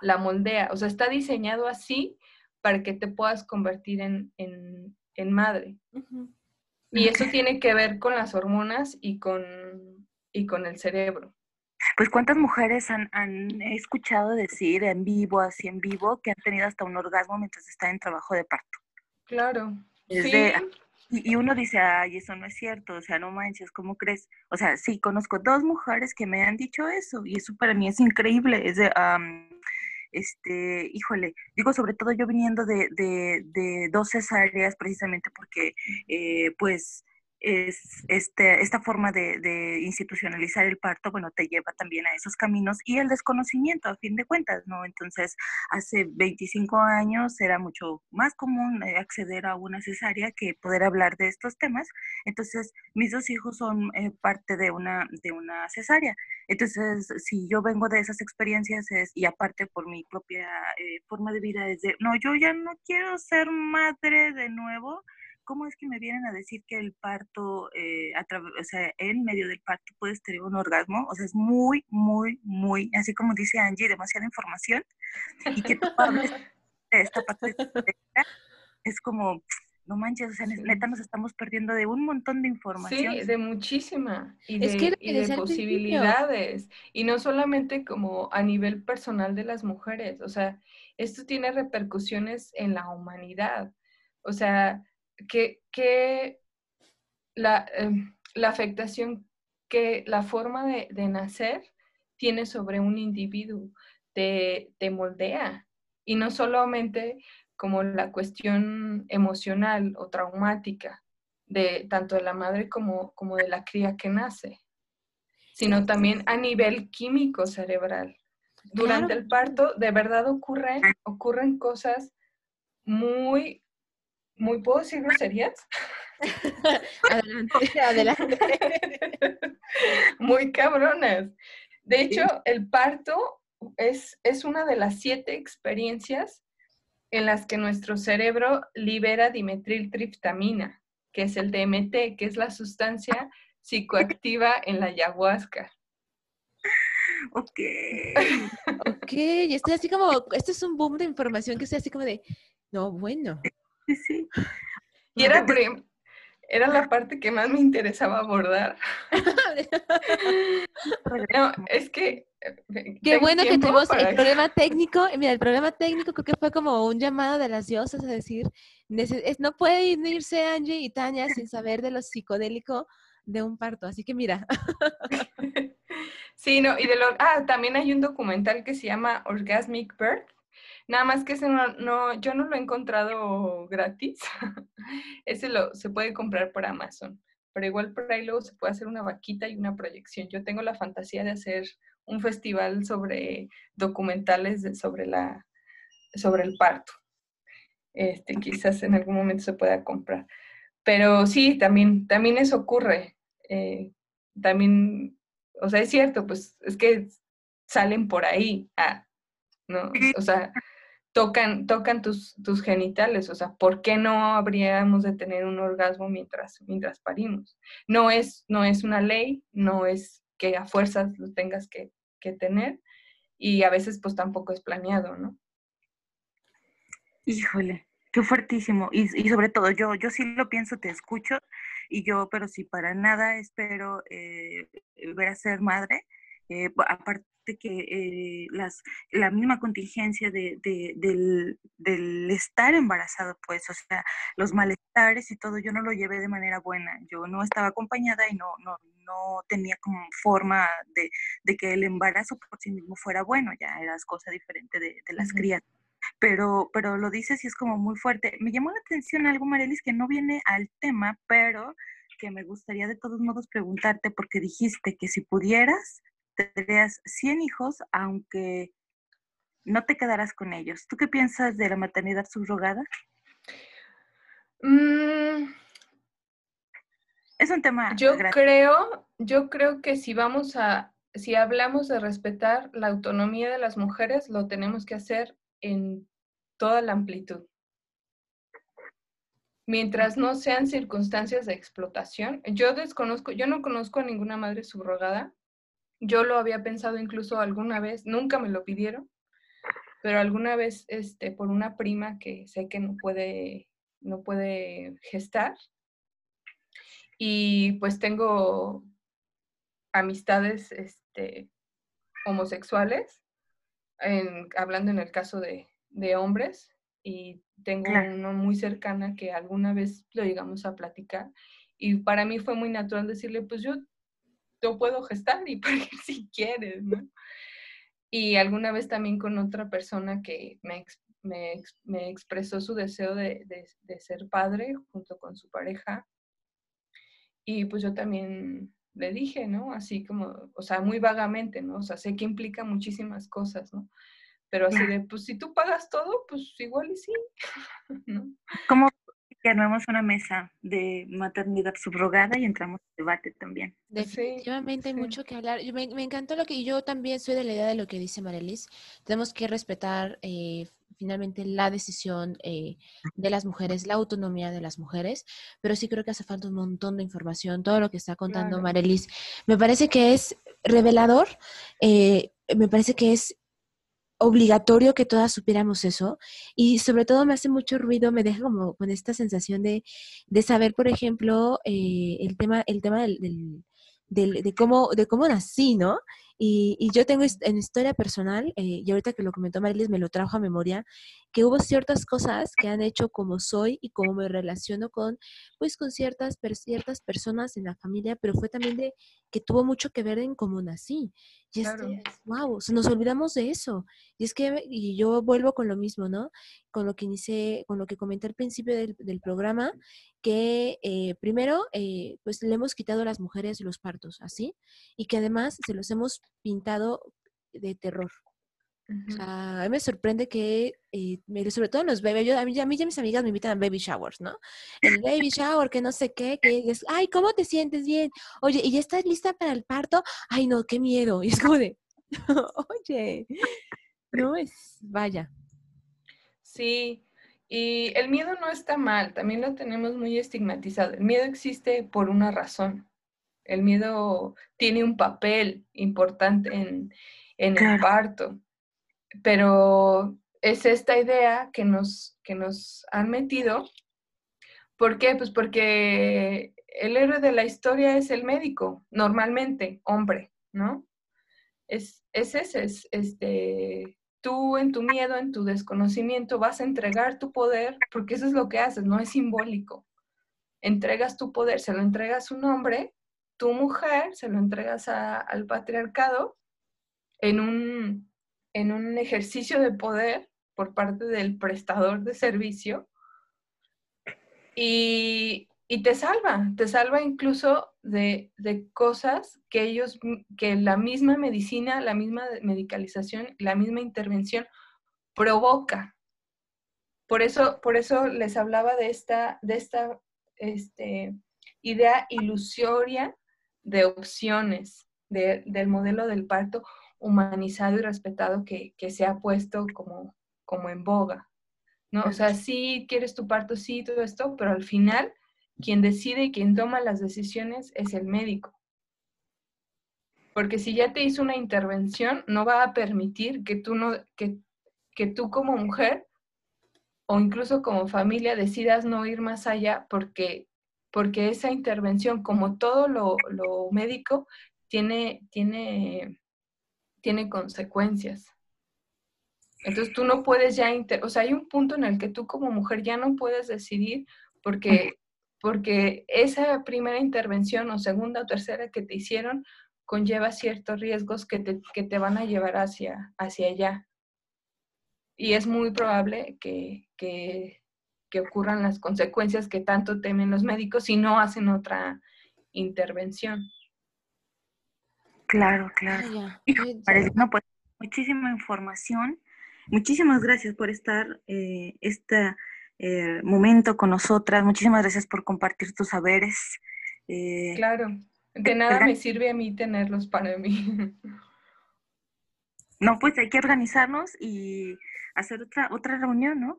la moldea. O sea, está diseñado así para que te puedas convertir en, madre. Y eso tiene que ver con las hormonas y con, y con el cerebro. Pues cuántas mujeres han, escuchado decir en vivo, así en vivo, que han tenido hasta un orgasmo mientras están en trabajo de parto. Claro. y, uno dice, ay, eso no es cierto, o sea, no manches, ¿cómo crees? O sea, sí, conozco dos mujeres que me han dicho eso y eso para mí es increíble. Es de, este, híjole, digo sobre todo yo viniendo de, de, de dos cesáreas precisamente porque, eh, pues, es este, esta forma de, institucionalizar el parto, bueno, te lleva también a esos caminos y el desconocimiento, a fin de cuentas, ¿no? Entonces, hace 25 años era mucho más común eh, acceder a una cesárea que poder hablar de estos temas. Entonces, mis dos hijos son eh, parte de una, de una cesárea. Entonces, si yo vengo de esas experiencias es, y aparte por mi propia eh, forma de vida, es de, no, yo ya no quiero ser madre de nuevo, ¿cómo es que me vienen a decir que el parto, eh, a o sea, en medio del parto puedes tener un orgasmo? O sea, es muy, muy, muy, así como dice Angie, demasiada información. Y que tú hables de esta parte es como, no manches, o sea, neta nos estamos perdiendo de un montón de información. Sí, de muchísima. Y de, y de posibilidades. Y no solamente como a nivel personal de las mujeres, o sea, esto tiene repercusiones en la humanidad. O sea, que, la, em, la, afectación que la forma de, nacer tiene sobre un individuo, te, te, moldea. Y no solamente como la cuestión emocional o traumática de tanto de la madre como, como de la cría que nace, sino también a nivel químico cerebral. Durante el parto, de verdad ocurren, ocurren cosas muy muy, ¿puedo decir groserías? adelante, adelante. Muy cabronas. De hecho, el parto es, es una de las siete experiencias en las que nuestro cerebro libera dimetriltriptamina, que es el DMT, que es la sustancia psicoactiva en la ayahuasca. Ok. ok, y estoy así como, esto es un boom de información que estoy así como de, no, bueno. Sí, sí. Y era, era la parte que más me interesaba abordar. no, es que... Eh, Qué bueno que tuvimos el problema técnico. Mira, el problema técnico creo que fue como un llamado de las diosas a decir, no puede irse Angie y Tania sin saber de lo psicodélico de un parto. Así que mira. sí, no, y de lo... Ah, también hay un documental que se llama Orgasmic Birth, Nada más que ese no, yo no lo he encontrado gratis. ese lo, se puede comprar por Amazon. Pero igual por ahí luego se puede hacer una vaquita y una proyección. Yo tengo la fantasía de hacer un festival sobre documentales sobre, la, sobre el parto. Este, quizás en algún momento se pueda comprar. Pero sí, también, también eso ocurre. Eh, también, o sea, es cierto, pues es que salen por ahí, ah, ¿no? O sea, tocan, tocan tus, tus genitales, o sea, ¿por qué no habríamos de tener un orgasmo mientras, mientras parimos? No es, no es una ley, no es que a fuerzas lo tengas que, que tener y a veces pues tampoco es planeado, ¿no? Híjole, qué fuertísimo. Y, y, sobre todo, yo, yo sí lo pienso, te escucho, y yo, pero si para nada espero eh, ver a ser madre, eh, aparte que eh, las, la misma contingencia de, del, del, estar embarazado, pues, o sea, los malestares y todo, yo no lo llevé de manera buena. Yo no estaba acompañada y no, no, no tenía como forma de, de, que el embarazo por sí mismo fuera bueno, ya era cosa diferente de, de las crías. Pero, pero lo dices y es como muy fuerte. Me llamó la atención algo, Marelis, que no viene al tema, pero que me gustaría de todos modos preguntarte, porque dijiste que si pudieras, tendrías 100 hijos, aunque no te quedarás con ellos. ¿Tú qué piensas de la maternidad subrogada? Mm. es un tema. Yo creo, yo creo que si vamos a, si hablamos de respetar la autonomía de las mujeres, lo tenemos que hacer en toda la amplitud. Mientras no sean circunstancias de explotación, yo desconozco, yo no conozco a ninguna madre subrogada yo lo había pensado incluso alguna vez, nunca me lo pidieron, pero alguna vez este, por una prima que sé que no puede, no puede gestar. Y pues tengo amistades este, homosexuales, hablando en el caso de, hombres, y tengo uno muy cercana que alguna vez lo llegamos a platicar. Y para mí fue muy natural decirle, pues yo yo puedo gestar y parir si quieres, ¿no? Y alguna vez también con otra persona que me, me, me expresó su deseo de, de, ser padre junto con su pareja. Y pues yo también le dije, ¿no? Así como, o sea, muy vagamente, ¿no? O sea, sé que implica muchísimas cosas, ¿no? Pero así de, pues si tú pagas todo, pues igual y sí, ¿no? ¿Cómo que armemos una mesa de maternidad subrogada y entramos en debate también. Definitivamente hay mucho que hablar. Me, me, encantó lo que yo también soy de la idea de lo que dice Marelis. Tenemos que respetar eh, finalmente la decisión eh, de las mujeres, la autonomía de las mujeres, pero sí creo que hace falta un montón de información. Todo lo que está contando Marelis me parece que es revelador, eh, me parece que es obligatorio que todas supiéramos eso y sobre todo me hace mucho ruido, me deja como con esta sensación de, de saber, por ejemplo, eh, el tema, el tema del, del, de, cómo, de cómo nací, ¿no? Y, y yo tengo en historia personal, eh, y ahorita que lo comentó Marilis me lo trajo a memoria, que hubo ciertas cosas que han hecho como soy y cómo me relaciono con, pues, con ciertas, ciertas personas en la familia, pero fue también de que tuvo mucho que ver en cómo nací. Y es, wow, nos olvidamos de eso. Y es que, y yo vuelvo con lo mismo, ¿no? Con lo que inicié, con lo que comenté al principio del, del programa, que eh, primero, eh, pues le hemos quitado a las mujeres los partos, así, y que además se los hemos pintado de terror, O sea, a mí me sorprende que, eh, sobre todo en los bebés, yo, a, mí, a mí ya mis amigas me invitan a baby showers, ¿no? El baby shower, que no sé qué, que es, ay, ¿cómo te sientes bien? Oye, ¿y ya estás lista para el parto? Ay, no, qué miedo. Y es como de, oye, no es, vaya. Sí, y el miedo no está mal, también lo tenemos muy estigmatizado. El miedo existe por una razón. El miedo tiene un papel importante en, en el parto pero es esta idea que nos, que nos han metido. ¿Por qué? Pues porque el héroe de la historia es el médico, normalmente, hombre, ¿no? Es, es ese, es, este, tú en tu miedo, en tu desconocimiento, vas a entregar tu poder, porque eso es lo que haces, no es simbólico. Entregas tu poder, se lo entregas a un hombre, tu mujer, se lo entregas al patriarcado en un, en un ejercicio de poder por parte del prestador de servicio y, te salva, te salva incluso de, cosas que ellos, que la misma medicina, la misma medicalización, la misma intervención provoca. Por eso, por eso les hablaba de esta, de esta este, idea ilusoria de opciones del modelo del parto humanizado y respetado que, se ha puesto como, como en boga, ¿no? O sea, sí quieres tu parto, sí, todo esto, pero al final quien decide y quien toma las decisiones es el médico. Porque si ya te hizo una intervención, no va a permitir que tú, no, que, que tú como mujer o incluso como familia decidas no ir más allá porque, porque esa intervención, como todo lo, lo médico, tiene, tiene tiene consecuencias. Entonces tú no puedes ya, o sea, hay un punto en el que tú como mujer ya no puedes decidir porque, porque esa primera intervención o segunda o tercera que te hicieron conlleva ciertos riesgos que te, que te van a llevar hacia, hacia allá. Y es muy probable que, que, que ocurran las consecuencias que tanto temen los médicos si no hacen otra intervención. Claro, claro. parece, no, pues, muchísima información. Muchísimas gracias por estar eh, este eh, momento con nosotras. Muchísimas gracias por compartir tus saberes. Eh, claro, de nada me sirve a mí tenerlos para mí. No, pues hay que organizarnos y hacer otra, otra reunión, ¿no?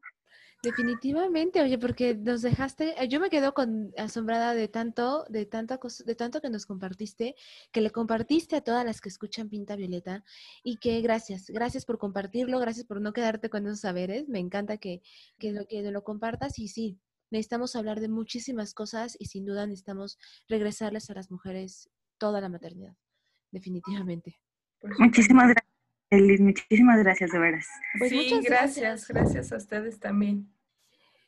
Definitivamente, oye, porque nos dejaste, eh, yo me quedo con asombrada de tanto, de tanta de tanto que nos compartiste, que le compartiste a todas las que escuchan Pinta Violeta y que gracias, gracias por compartirlo, gracias por no quedarte con esos saberes, me encanta que, que lo que lo compartas y sí, necesitamos hablar de muchísimas cosas y sin duda necesitamos regresarles a las mujeres toda la maternidad, definitivamente. Muchísimas gracias. Elis, muchísimas gracias, de veras. Pues sí, gracias, gracias, a ustedes también.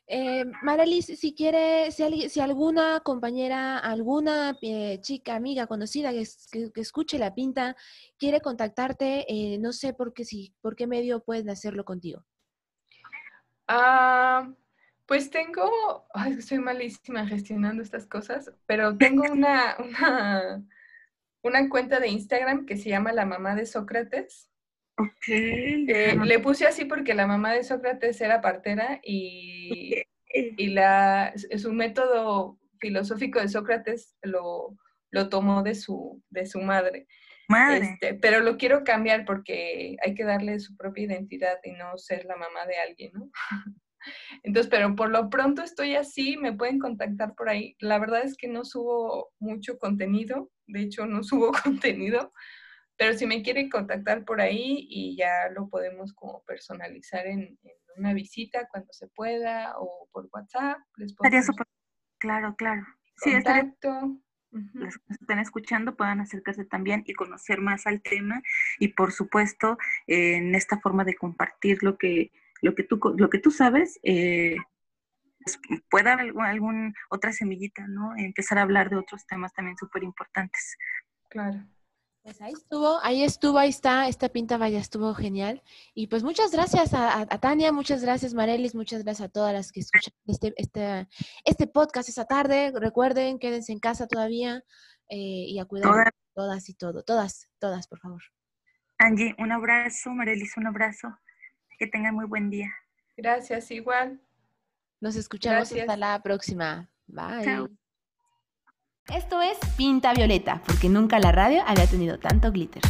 Eh, Marelis, si quiere, si, si, alguna compañera, alguna eh, chica, amiga, conocida que, escuche la pinta, quiere contactarte, eh, no sé por qué, si, por qué medio pueden hacerlo contigo. Ah, pues tengo, ay, soy malísima gestionando estas cosas, pero tengo una, una, una cuenta de Instagram que se llama La Mamá de Sócrates. Ok. Eh, le puse así porque la mamá de Sócrates era partera y, y la, su método filosófico de Sócrates lo, lo tomó de su, de su madre. Madre. Este, pero lo quiero cambiar porque hay que darle su propia identidad y no ser la mamá de alguien, ¿no? Entonces, pero por lo pronto estoy así, me pueden contactar por ahí. La verdad es que no subo mucho contenido, de hecho no subo contenido, pero si me quieren contactar por ahí y ya lo podemos como personalizar en, una visita cuando se pueda o por WhatsApp. Les estaría súper claro, claro. Sí, exacto. Los que están escuchando puedan acercarse también y conocer más al tema y por supuesto en esta forma de compartir lo que lo que tú lo que tú sabes eh, pues, pueda algún, algún otra semillita, ¿no? Empezar a hablar de otros temas también súper importantes. Claro. Pues ahí estuvo, ahí estuvo, ahí está, esta pinta vaya, estuvo genial. Y pues muchas gracias a, Tania, muchas gracias Marelis, muchas gracias a todas las que escuchan este, este, este podcast esta tarde. Recuerden, quédense en casa todavía eh, y a cuidar todas. todas y todo, todas, todas, por favor. Angie, un abrazo. Marelis, un abrazo. Que tengan muy buen día. Gracias, igual. Nos escuchamos hasta la próxima. Bye. Esto es Pinta Violeta, porque nunca la radio había tenido tanto glitter.